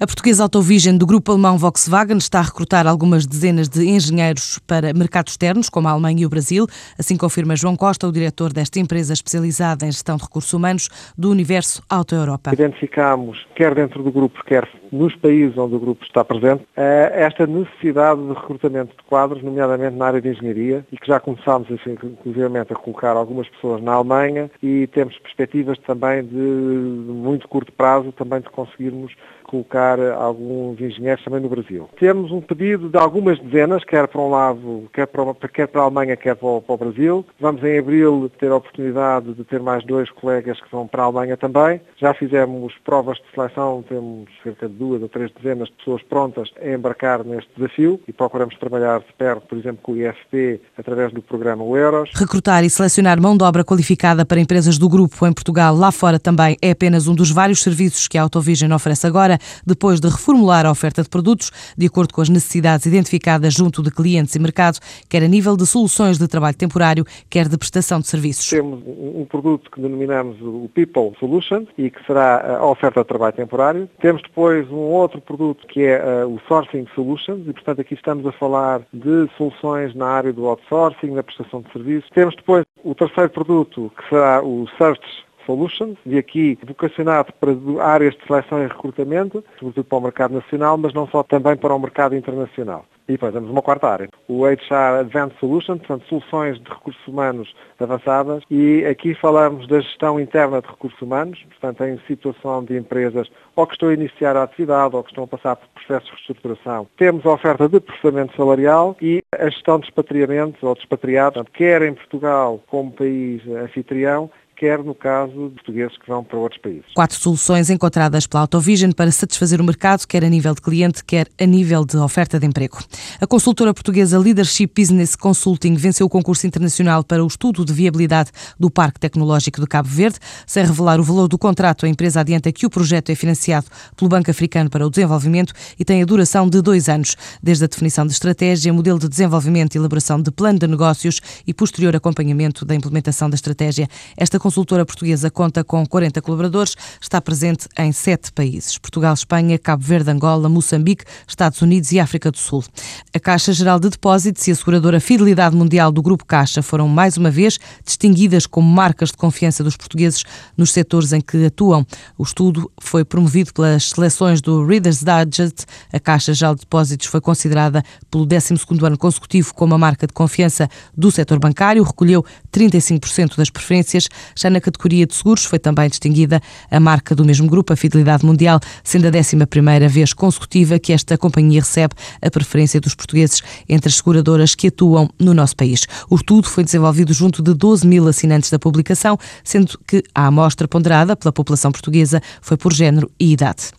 A portuguesa Autovision do grupo alemão Volkswagen está a recrutar algumas dezenas de engenheiros para mercados externos, como a Alemanha e o Brasil, assim confirma João Costa, o diretor desta empresa especializada em gestão de recursos humanos do Universo Auto Europa. Identificamos, quer dentro do grupo, quer nos países onde o grupo está presente, eh, esta necessidade de recrutamento de quadros, nomeadamente na área de engenharia, e que já começámos, assim, a colocar algumas pessoas na Alemanha e temos perspectivas também de muito curto prazo também de conseguirmos colocar alguns engenheiros também no Brasil. Temos um pedido de algumas dezenas, quer para um lado, quer para, quer para a Alemanha, quer para o, para o Brasil. Vamos em abril ter a oportunidade de ter mais dois colegas que vão para a Alemanha também. Já fizemos provas de seleção, temos cerca de duas ou três dezenas de pessoas prontas a embarcar neste desafio e procuramos trabalhar de perto, por exemplo, com o IFP através do programa Euros. Recrutar e selecionar mão de obra qualificada para empresas do grupo em Portugal, lá fora também, é apenas um dos vários serviços que a Autovision oferece agora depois de reformular a oferta de produtos de acordo com as necessidades identificadas junto de clientes e mercado, quer a nível de soluções de trabalho temporário, quer de prestação de serviços. Temos um produto que denominamos o People Solution e que será a oferta de trabalho temporário. Temos depois um outro produto que é uh, o Sourcing Solutions e, portanto, aqui estamos a falar de soluções na área do outsourcing, da prestação de serviços. Temos depois o terceiro produto que será o Search Solutions, e aqui vocacionado para áreas de seleção e recrutamento, sobretudo para o mercado nacional, mas não só também para o mercado internacional. E depois temos uma quarta área, o HR Advanced Solutions, portanto, soluções de recursos humanos avançadas, e aqui falamos da gestão interna de recursos humanos, portanto, em situação de empresas ou que estão a iniciar a atividade ou que estão a passar por processos de reestruturação. Temos a oferta de processamento salarial e a gestão de expatriamentos ou de expatriados, quer em Portugal como país anfitrião, quer no caso de portugueses que vão para outros países. Quatro soluções encontradas pela Autovision para satisfazer o mercado, quer a nível de cliente, quer a nível de oferta de emprego. A consultora portuguesa Leadership Business Consulting venceu o concurso internacional para o estudo de viabilidade do Parque Tecnológico de Cabo Verde. Sem revelar o valor do contrato, a empresa adianta que o projeto é financiado pelo Banco Africano para o Desenvolvimento e tem a duração de dois anos, desde a definição de estratégia, modelo de desenvolvimento e elaboração de plano de negócios e posterior acompanhamento da implementação da estratégia. Esta consultora portuguesa conta com 40 colaboradores, está presente em sete países: Portugal, Espanha, Cabo Verde, Angola, Moçambique, Estados Unidos e África do Sul. A Caixa Geral de Depósitos e a seguradora Fidelidade Mundial do Grupo Caixa foram mais uma vez distinguidas como marcas de confiança dos portugueses nos setores em que atuam. O estudo foi promovido pelas seleções do Reader's Digest. A Caixa Geral de Depósitos foi considerada pelo 12º ano consecutivo como a marca de confiança do setor bancário, recolheu 35% das preferências. Já na categoria de seguros foi também distinguida a marca do mesmo grupo, a Fidelidade Mundial, sendo a 11ª vez consecutiva que esta companhia recebe a preferência dos portugueses entre as seguradoras que atuam no nosso país. O estudo foi desenvolvido junto de 12 mil assinantes da publicação, sendo que a amostra ponderada pela população portuguesa foi por género e idade.